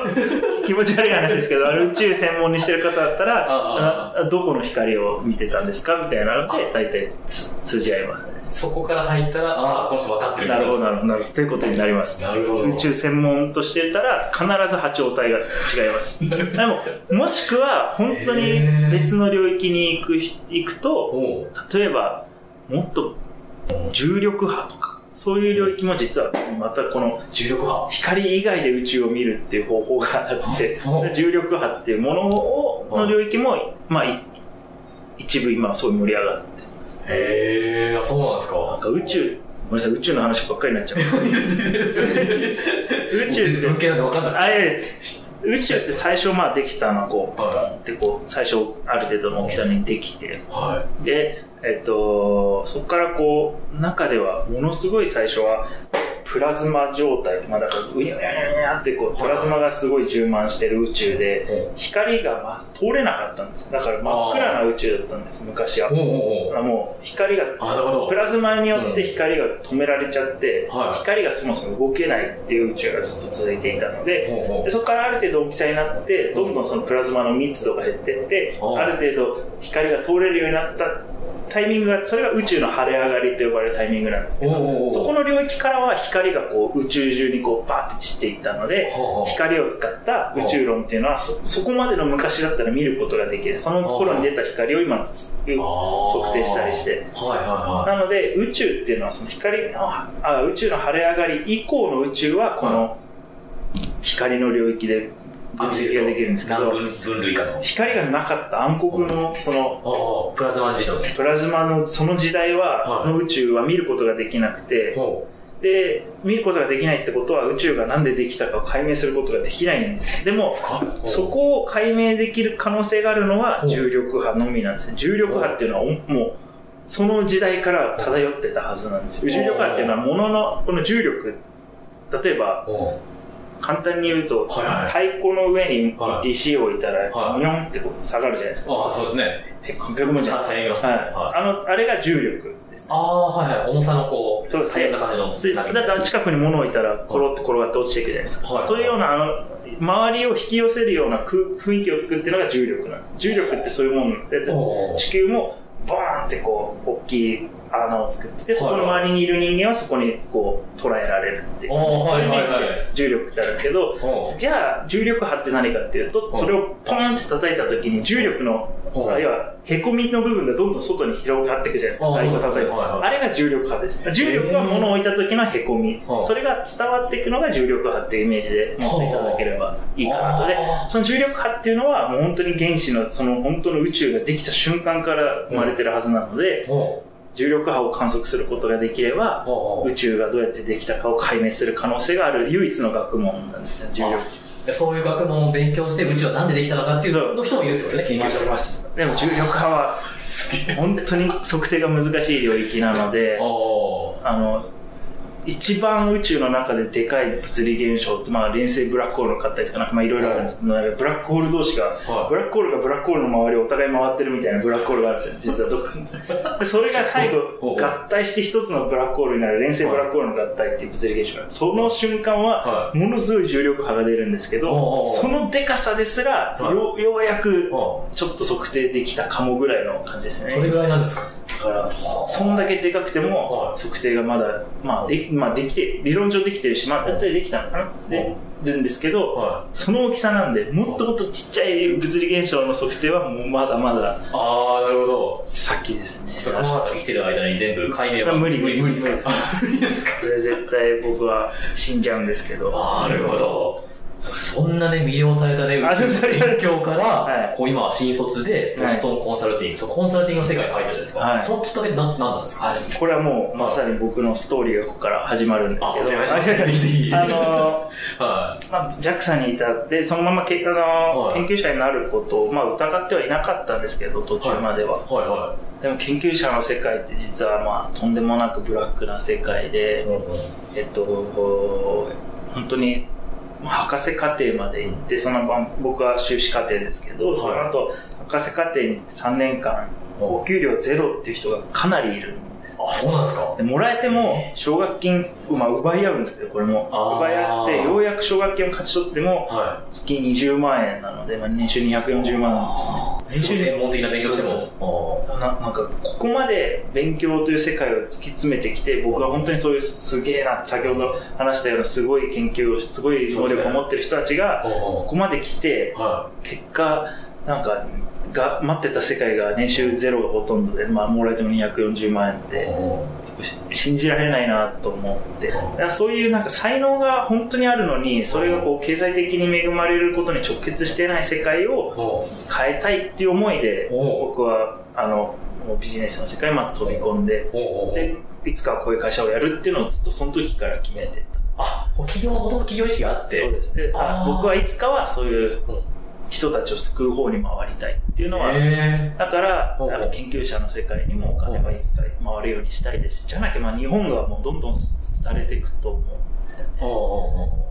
S2: 気持ち悪い話ですけど、宇宙専門にしてる方だったら、どこの光を見てたんですかみたいなので、大体つ通じ合いますね。
S3: そこから入ったら、ああ、この人分かってる
S2: なるほど、な
S3: る
S2: るほど。ということになります。
S3: なるほど
S2: 宇宙専門としてたら、必ず波長帯が違います。でも、もしくは、本当に別の領域に行く、行くと、例えば、もっと重力波とか、そういう領域も実はまたこの
S3: 重力波。
S2: 光以外で宇宙を見るっていう方法があって重力波っていうものをの領域も、まあ、い一部今はそう盛り上がってます。
S3: へえ、あ、そうなんです
S2: なん
S3: か。
S2: か宇宙、ごめんなさい、宇宙の話ばっかりになっちゃう。宇宙って
S3: 文系なんで分かんない。
S2: あ宇宙って最初まあできたのはこう、
S3: は
S2: でこう最初ある程度の大きさにできて、
S3: は
S2: で、えっと、そこからこう、中ではものすごい最初は、プラズマ状態まあだから、うにゃうにゃうにゃってこう、プラズマがすごい充満してる宇宙で、光が、まあ、通れなかったんです。だから真っ暗な宇宙だったんです、昔は。もう光が、
S3: あ、なるほど。
S2: プ。ラズマによって光が止められちゃって、
S3: はい。
S2: 光がそもそも動けないっていう宇宙がずっと続いていたので、でそこからある程度大きさになって、どんどんそのプラズマの密度が減ってって、
S3: うん
S2: ある程度光が通れるようになったタイミングが、それが宇宙の晴れ上がりと呼ばれるタイミングなんですけど、そこの領域からは光がこう宇宙中にこうバーって散っていったので、光を使った宇宙論っていうのはそ、そこまでの昔だったら見ることができる。その頃に出た光を今測定したりして。なので、宇宙っていうのはその光の、あ宇宙の晴れ上がり以降の宇宙はこの光の領域で分析ができるんですけど、
S3: 分類かの
S2: 光がなかった暗黒の、その、
S3: プラズマ時代
S2: プラズマのその時代は、の宇宙は見ることができなくて、で、見ることができないってことは宇宙がなんでできたかを解明することができないんです。でも、そこを解明できる可能性があるのは重力波のみなんですね。重力波っていうのはもう、その時代から漂ってたはずなんですよ。重力波っていうのは物の、この重力、例えば、簡単に言うと、太鼓の上に石を置いたら、ニョンってこう下がるじゃないですか。
S3: ああ、そうですね。
S2: へっこむじゃないですか。はい。あの、あれが重力です、
S3: ああ、はいはい。重さのこう、そうですね。な感じの。
S2: だから近くに物を置いたら、コロって転がって落ちていくじゃないですか。はい、そういうような、あの、周りを引き寄せるような雰囲気を作ってるのが重力なんです。重力ってそういうものなんです。地球も、ボーンってこう、大きい穴を作ってて、そこの周りにいる人間はそこにこう捉えられるっていう。そういうイメージで重力ってあるんですけど、じゃあ重力波って何かっていうと、それをポンって叩いた時に重力の、要は凹みの部分がどんどん外に広がっていくじゃないですか。太鼓あれが重力波です。重力は物を置いた時の凹み。それが伝わっていくのが重力波っていうイメージで持っていただければいいかなと。で、その重力波っていうのはもう本当に原子のその本当の宇宙ができた瞬間から生まれてるはずなので、重力波を観測することができれば、宇宙がどうやってできたかを解明する可能性がある唯一の学問なんですね、重力。
S3: そういう学問を勉強して宇宙はなんでできたのかっていうの人もいるってことね、研究
S2: してます。でも重力波は、本当に測定が難しい領域なので、あの、一番宇宙の中ででかい物理現象って、まあ、連星ブラックホールのったりとか、なんかまあいろいろあるんですけど、ブラックホール同士が、はい、ブラックホールがブラックホールの周りをお互い回ってるみたいなブラックホールがあるんですよ、実はどっかでそれが最後、合体して一つのブラックホールになる連星ブラックホールの合体っていう物理現象。その瞬間は、ものすごい重力波が出るんですけど、そのでかさですら、よようやく、ちょっと測定できたかもぐらいの感じですね。
S3: それぐらいなんですか？
S2: だから、そんだけでかくても、測定がまだ、まあ、でき、まあ、できて、理論上できてるし、まあ、やったりできたのかな？で、るんですけど、その大きさなんで、もっともっとちっちゃい物理現象の測定はもうまだまだ。
S3: ああ、なるほど。
S2: 先ですね。
S3: そう、玉川さん生きてる間に全部解明は
S2: 無理、無理、無理
S3: ですか？無理ですか？
S2: 絶対僕は死んじゃうんですけど。
S3: なるほど。そんなね、魅了されたね、宇宙勉強から、はい、こう今は新卒で、ボストンコンサルティング、はい、コンサルティングの世界に入ったじゃないですか。はい、そのきっかけって何何なんですか？
S2: これはもう、まさに僕のストーリーがここから始まるんですけど。
S3: あ、お願いします。ぜひ。あ
S2: のー、はい。まあ、JAXA にいたで、そのままけ、あのー、研究者になることを、まあ、疑ってはいなかったんですけど、途中までは。はい、はい、はい。でも研究者の世界って実はまあとんでもなくブラックな世界で、うんうん、えっと、本当に博士課程まで行って、その僕は修士課程ですけど、その後、博士課程に3年間、お給料ゼロっていう人がかなりいる
S3: あ、そうなんですか？
S2: でもらえても、奨学金、まあ、奪い合うんですけど、これも。奪い合って、ようやく奨学金を勝ち取っても、月20万円なので、まあ、年収240万なんです
S3: ね。年収専門的な勉強しても。
S2: ななんか、ここまで勉強という世界を突き詰めてきて、僕は本当にそういうすげえな、先ほど話したようなすごい研究を、すごい能力を持ってる人たちが、ここまで来て、結果、なんか、が待ってた世界が年収ゼロがほとんどで、まあ、もらえても240万円って信じられないなと思って。そういうなんか才能が本当にあるのにそれがこう経済的に恵まれることに直結してない世界を変えたいっていう思いで僕はあのビジネスの世界にまず飛び込んででいつかはこういう会社をやるっていうのをずっとその時から決めて
S3: た。あ企業もともと企業意識があって。
S2: そうです。で僕はいつかはそういう人たちを救う方に回りたいっていうのは、だから、研究者の世界にもお金がいつか回るようにしたいです。じゃなきゃまあ日本がもうどんどん廃れていくと思っですよね。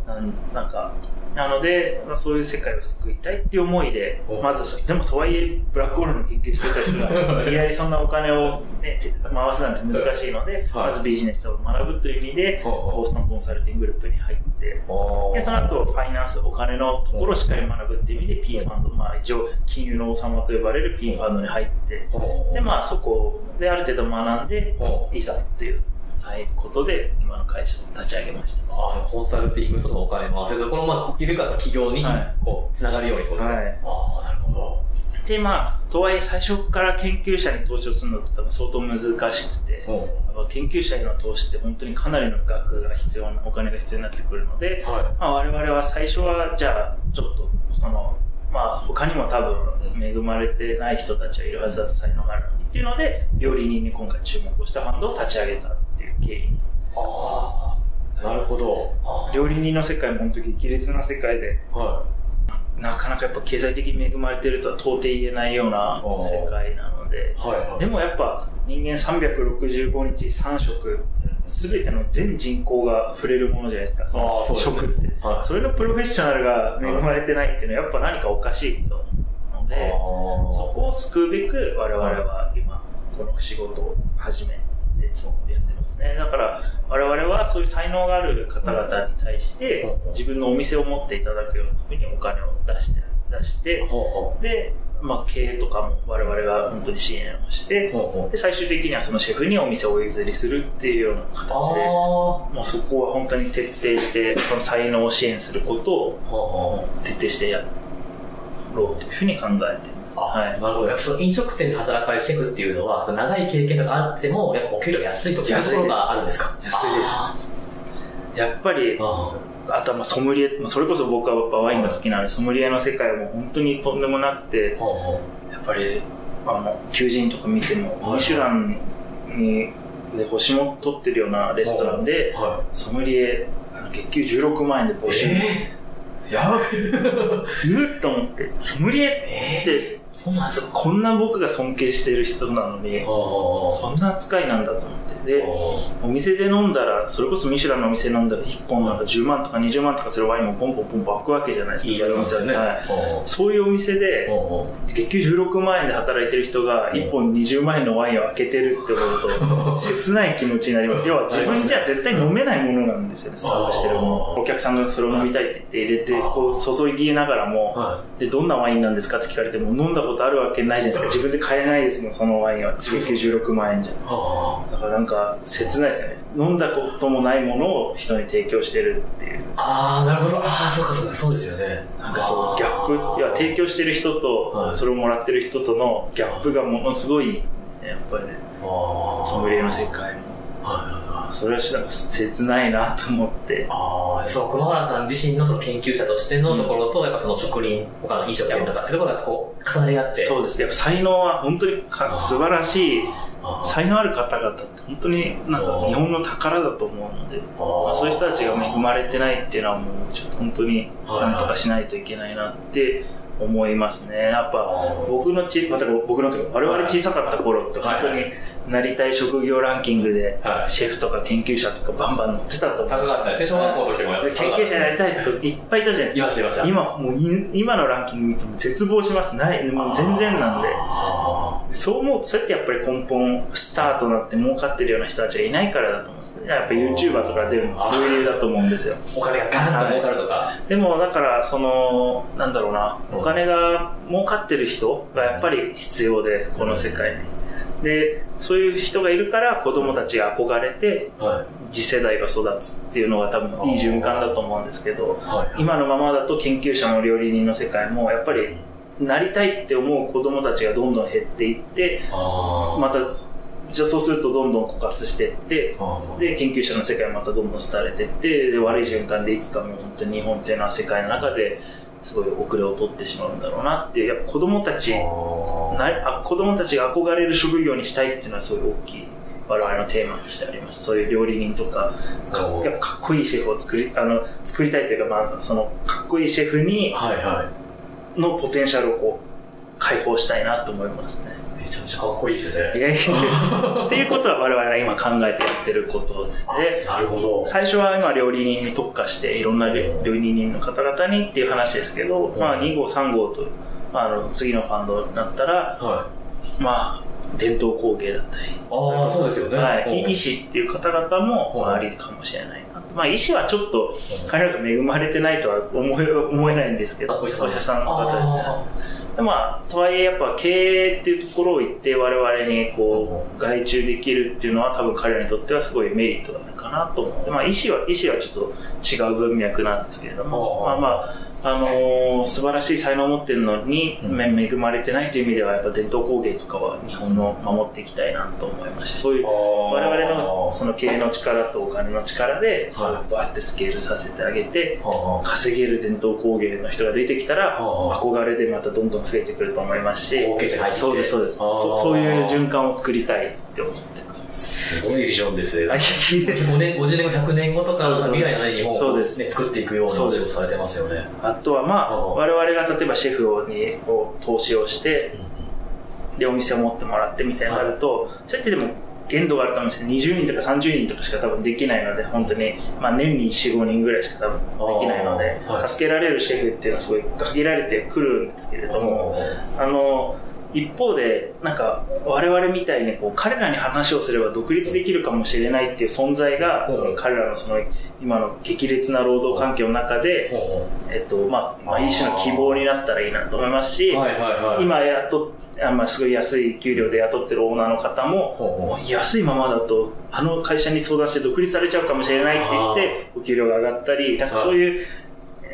S2: なんなんか、なので、まあ、そういう世界を救いたいっていう思いで
S3: お、
S2: まずそ、でもとはいえ、ブラックホールの研究してた人が、いきなりそんなお金を、ね、て回すなんて難しいので、
S3: はい。
S2: まずビジネスを学ぶという意味で、
S3: ほうほう。
S2: ボーストンコンサルティンググループに入って、
S3: お
S2: で、その後、ファイナンス、お金のところをしっかり学ぶっていう意味で、P ファンド、まあ一応、金融の王様と呼ばれる P ファンドに入って、
S3: お
S2: で、まあそこである程度学んで、
S3: お
S2: いざっていうはいことで、今の会社を立ち上げました。
S3: ああ、コンサルティングとかお金回せず、このまあ、ゆるかさ企業に
S2: はい、
S3: こう、つながるようにってことで。
S2: はい
S3: ああ、なるほど。
S2: で、まあ、とはいえ最初から研究者に投資をするのって多分相当難しくて、研究者への投資って本当にかなりの額が必要な、お金が必要になってくるので、
S3: は
S2: まあ、我々は最初は、じゃあ、ちょっと、その、まあ、他にも多分、恵まれてない人たちがいるはずだと才能があるのにっていうので、料理人に今回注目をしたファンドを立ち上げたいう経緯。
S3: い。ああ、なるほど。あ
S2: 料理人の世界も本当激烈な世界で、
S3: あは
S2: なかなかやっぱ経済的に恵まれてるとは到底言えないような世界なので、
S3: い。はいはい。
S2: でもやっぱ人間365日3食、すべての全人口が触れるものじゃないですか。その
S3: ああ、そうですね。
S2: 食って。
S3: はい。
S2: それのプロフェッショナルが恵まれてないっていうのはやっぱ何かおかしいと思うので、そこを救うべく我々は今、この仕事を始めてやってますね。だから我々はそういう才能がある方々に対して
S3: うん
S2: 自分のお店を持っていただくようなふうにお金を出して、出して、で、まあ経営とかも我々が本当に支援をして。で、最終的にはそのシェフにお店をお譲りするっていうような形で、
S3: あ
S2: もうそこは本当に徹底して、その才能を支援することを。徹底してやろうというふうに考えています。
S3: あ
S2: はい。
S3: なるほど。やっぱその飲食店で働かれるシェフっていうのは、その長い経験とかあっても、やっぱお給料安いとかそういうところがあるんですか？
S2: 安いです。
S3: あ
S2: やっぱり
S3: ー、あ
S2: あとはまあソムリエ、まあそれこそ僕はやっぱワインが好きなので、ソムリエの世界も本当にとんでもなくてやっぱり、あの、求人とか見ても、
S3: はい
S2: ミシュランに、で星も取ってるようなレストランで、ソムリエ、あの月給16万円で募
S3: い。
S2: 集。
S3: え
S2: やばっ。言 うと思って、ソムリエって、
S3: そうなんですか
S2: こんな僕が尊敬してる人なのに、
S3: あ
S2: そんな扱いなんだと思。で、お店で飲んだら、それこそミシュランのお店で飲んだら、1本なんか10万とか20万とかするワインもポンポンポンポン開くわけじゃないですか。
S3: いいやつなんですよね。
S2: はいそういうお店で、月給16万円で働いてる人が1本20万円のワインを開けてるって思うと、切ない気持ちになります。要は自分じゃ絶対飲めないものなんですよね、サーブしてるもの。お客さんがそれを飲みたいって言って入れて、こう注ぎながらも、
S3: は
S2: で、どんなワインなんですか？って聞かれても、飲んだことあるわけないじゃないですか。自分で買えないですもん、そのワインは。月給16万円じゃ。
S3: あ
S2: だからなんか、切ないですよね。飲んだこともないものを人に提供してるっていう。
S3: あー、なるほど。ああ、そうかそうか、そうですよね。
S2: なんかそう、ギャップ、いや、提供してる人と、
S3: はい
S2: それをもらってる人とのギャップがものすごいね、やっぱりね。
S3: ああ。
S2: ソムリエの世界も。
S3: はいはいはい。
S2: それはなんか切ないなと思って。
S3: ああ、そう、熊原さん自身のその研究者としてのところと、やっぱその職人、他の飲食店とかってところがこう、重なり合って。
S2: そうです。やっぱ才能は本当にか素晴らしい、才能ある方々って本当になんか日本の宝だと思うので、まあ、そういう人たちが恵まれてないっていうのはもうちょっと本当になんとかしないといけないなって思いますね。やっぱ僕のち、また僕のとか我々小さかった頃って本当になりたい職業ランキングで
S3: はい。
S2: シェフとか研究者とかバンバン載ってたと思う。
S3: 高かったですね、小学校の時もやっ
S2: で研究者になりたいとかいっぱいいたじゃないですか。今、もうい今のランキング見ても絶望します。ない、もう全然なんで。
S3: あ
S2: そう思うと、そうやってやっぱり根本、スターとなって儲かってるような人たちがいないからだと思うんですね。やっぱ YouTuber とか出るのもそういうだと思うんですよ。
S3: ーお金がガンと儲かるとか。
S2: でも、だから、その、なんだろうな、
S3: うん
S2: お金が儲かってる人がやっぱり必要で、この世界に。で、そういう人がいるから子供たちが憧れて、
S3: はい。
S2: 次世代が育つっていうのが多分いい循環だと思うんですけど、
S3: はい。
S2: 今のままだと研究者も料理人の世界もやっぱりなりたいって思う子供たちがどんどん減っていってまたじゃあそうするとどんどん枯渇していって。で研究者の世界もまたどんどん廃れていってで悪い循環でいつかもう本当に日本っていうのは世界の中ですごい遅れを取ってしまうんだろうなっていうやっぱ子供たちなあ子供たちが憧れる職業にしたいっていうのはすごい大きい我々のテーマとしてあります。そういう料理人とかかやっぱかっこいいシェフを作りあの作りたいというか、まあ、そのかっこいいシェフに
S3: はいは
S2: のポテンシャルをこう解放したいなと思いますね。
S3: い。めちゃめちゃかっこいいですね。
S2: いやいやっていうことは我々が今考えてやってることですね。
S3: なるほど。
S2: 最初は今料理人に特化していろんな料料理人の方々にっていう話ですけど、
S3: ん
S2: まあ2号3号とあの次のファンドになったら、
S3: はい。
S2: まあ伝統工芸だったり、
S3: ああ、そうですよね。
S2: はい、
S3: うん
S2: 医師っていう方々もあありかもしれない。まあ医師はちょっと彼らが恵まれてないとは思え思えないんですけど、
S3: あお医者さん
S2: の方ですね。でまあ、とはいえやっぱ経営っていうところを言って我々にこう外注できるっていうのは多分彼らにとってはすごいメリットなのかなと思って、まあ医師は、医師はちょっと違う文脈なんですけれども、まあまあ、あのー素晴らしい才能を持ってるのに、
S3: うん。
S2: め恵まれてないという意味ではやっぱ伝統工芸とかは日本の守っていきたいなと思いますし、そういう我々のその経営の力とお金の力で、そういうバーってスケールさせてあげて、
S3: ああ
S2: 稼げる伝統工芸の人が出てきたら、憧れでまたどんどん増えてくると思いますし、
S3: 後継者が入ってきて。
S2: そうです、そうです。そそういう循環を作りたいって思って。ます。
S3: すごいビジョンですね。
S2: あ
S3: 5年、50年後、100年後とか、未来のない日本を
S2: そうです。
S3: ね、作っていくようなお仕事されてますよね。
S2: あとはまあ、我々が例えばシェフにこう投資をして、で、お店を持ってもらってみたいになると、そうやってでも、限度があると思うんですけど、20人とか30人とかしか多分できないので、本当に、まあ年に4、5人ぐらいしか多分できないので助けられるシェフっていうのはすごい限られてくるんですけれども、あの、一方で、なんか、我々みたいに、こう、彼らに話をすれば独立できるかもしれないっていう存在が、
S3: うん
S2: その彼らのその、今の激烈な労働環境の中で、えっと、まあ、まあ、一種の希望になったらいいなと思いますし、
S3: はいはいはい。
S2: 今雇っあまあ、すごい安い給料で雇ってるオーナーの方も、安いままだと、あの会社に相談して独立されちゃうかもしれないって言って、お給料が上がったり、なんかそういう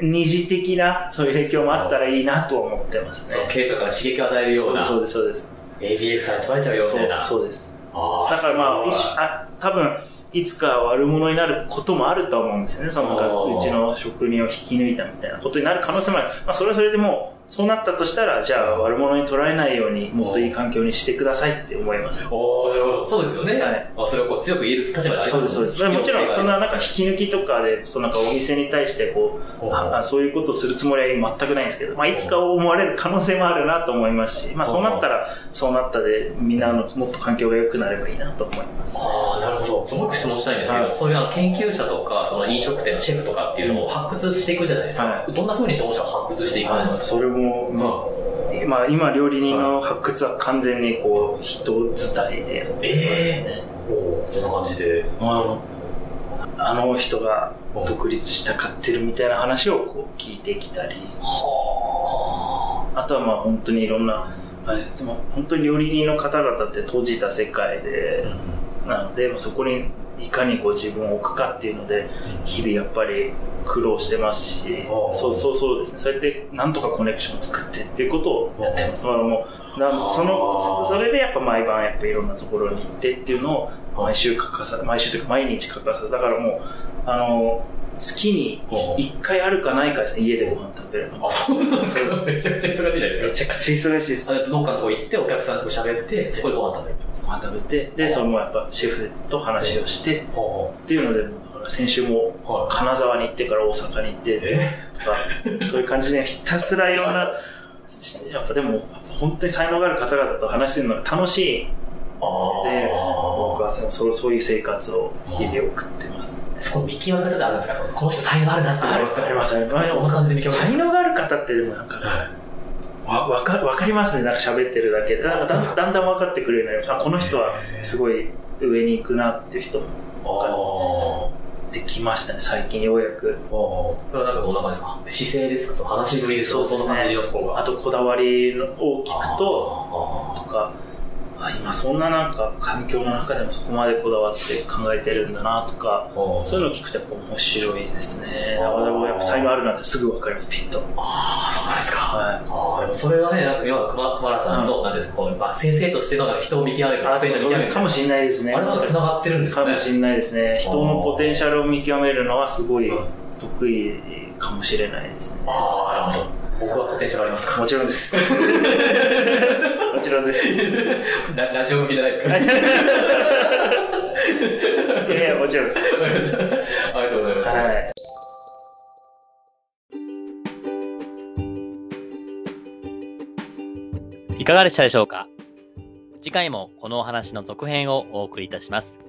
S2: 二次的な、そういう影響もあったらいいなとは思ってますね。
S3: 経営者から刺激を与えるような、
S2: そうです、そうです。
S3: ABX さんに取られちゃうよみたいな。
S2: そうです。
S3: あ
S2: だからまあ、あ多分、いつか悪者になることもあるとは思うんですよね。そのうちの職人を引き抜いたみたいなことになる可能性もある。まあ、それはそれでもう、そうなったとしたら、じゃあ悪者に取られないように、もっといい環境にしてくださいって思います。
S3: おーなるほど。そうですよね。
S2: はい
S3: あそれをこう強く言える立場であり
S2: そうです、
S3: ます
S2: そうです。もちろん、そんななんか引
S3: き
S2: き抜きとかで、そのなんかお店に対してこう、ああそういうことをするつもりは全くないんですけど、まあ、いつか思われる可能性もあるなと思いますし、まあ、そうなったら、そうなったで、みんなのもっと環境が良くなればいいなと思います。
S3: ああ、なるほど。もう一個質問したいんですけど、
S2: はい
S3: そういうあの研究者とか、その飲食店のシェフとかっていうのを発掘していくじゃないですか。
S2: は
S3: どんな風にして御社を発掘していくんですか？
S2: それも、まあ、まあ、今、料理人の発掘は完全にこう、人伝いでやって
S3: ええおー。どんな感じで。
S2: ああ。の人が独立したかってるみたいな話をこう聞いてきたり、
S3: は
S2: あ。とはまあ本当にいろんな、はいでも本当に料理人の方々って閉じた世界で、なので、まあそこにいかにこう自分を置くかっていうので、日々やっぱり苦労してますし、そうそうそうですね。そうやってなんとかコネクションを作ってっていうことをやってます。まあもうなその、それでやっぱ毎晩やっぱいろんなところに行ってっていうのを毎週欠かさ毎週というか毎日欠かさず、だからもう、あの、月に1回あるかないかですね、家でご飯食べるの。
S3: あ、そうなんですか？めちゃくちゃ忙しいじゃないですか。
S2: めちゃくちゃ忙しいです。
S3: あどっかのとこ行って、お客さんと喋って、そこでご飯食べる
S2: ご飯食べて、で、そのやっぱシェフと話をして、っ
S3: は
S2: ていうので、先週も金沢に行ってから大阪に行って、
S3: え？
S2: とか、そういう感じでひたすらいろんな、やっぱでも、本当に才能がある方々と話してるのが楽しい
S3: あ
S2: ので、僕
S3: あ。
S2: はそのそうそういう生活を日々送ってます。
S3: そこの見極め方ってあるんですか？この人才能あるなって
S2: あるあります、あります。
S3: どんな感じで見極め
S2: 才能がある方ってでもなんか、
S3: は
S2: わわかわかりますね、なんか喋ってるだけで。なんかだんだんだん分かってくるようになりました。あこの人はすごい上に行くなっていう人も
S3: あ
S2: できましたね、最近ようやく。
S3: あ。それはなんかどんな感じですか？姿勢ですか？その話しぶりですか
S2: そうですね。あとこだわりを聞くと、
S3: あ
S2: とか、あ今そんななんか環境の中でもそこまでこだわって考えてるんだなとか、
S3: ー
S2: そういうのを聞くとやっぱ面白いですね。だからやっぱ才能あるなってすぐ分かります、ピッと。
S3: あー、そうなんですか。
S2: はい。
S3: ああ、でもそれはね、要は熊熊原さんの、なんていうんですか、こう、まあ、先生としてのなんか人を見極める、
S2: あ、
S3: ポテンシャルを見極める
S2: かもしれないですね。
S3: あれは繋がってるんですかね
S2: かもしれないですね。人のポテンシャルを見極めるのはすごい
S3: うん
S2: 得意かもしれないですね。
S3: ああ、なるほど。僕はポテンシャルありますか？
S2: もちろんです。もちろんです。い
S3: ララジオ向きじゃないですか。
S2: やいや、もちろんです。
S3: ありがとうございます。
S2: はい。
S1: いかがでしたでしょうか？
S4: 次回もこのお話の続編をお送りいたします。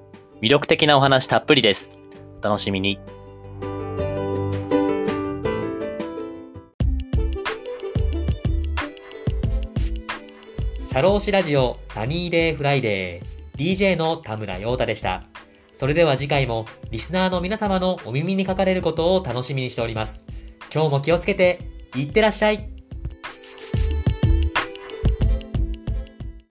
S4: 魅力的なお話たっぷりです。お楽しみに。
S3: 社労士ラジオ Sunny Day Friday DJ の田村陽太でした。それでは次回もリスナーの皆様のお耳にかかれることを楽しみにしております。今日も気をつけて、いってらっしゃい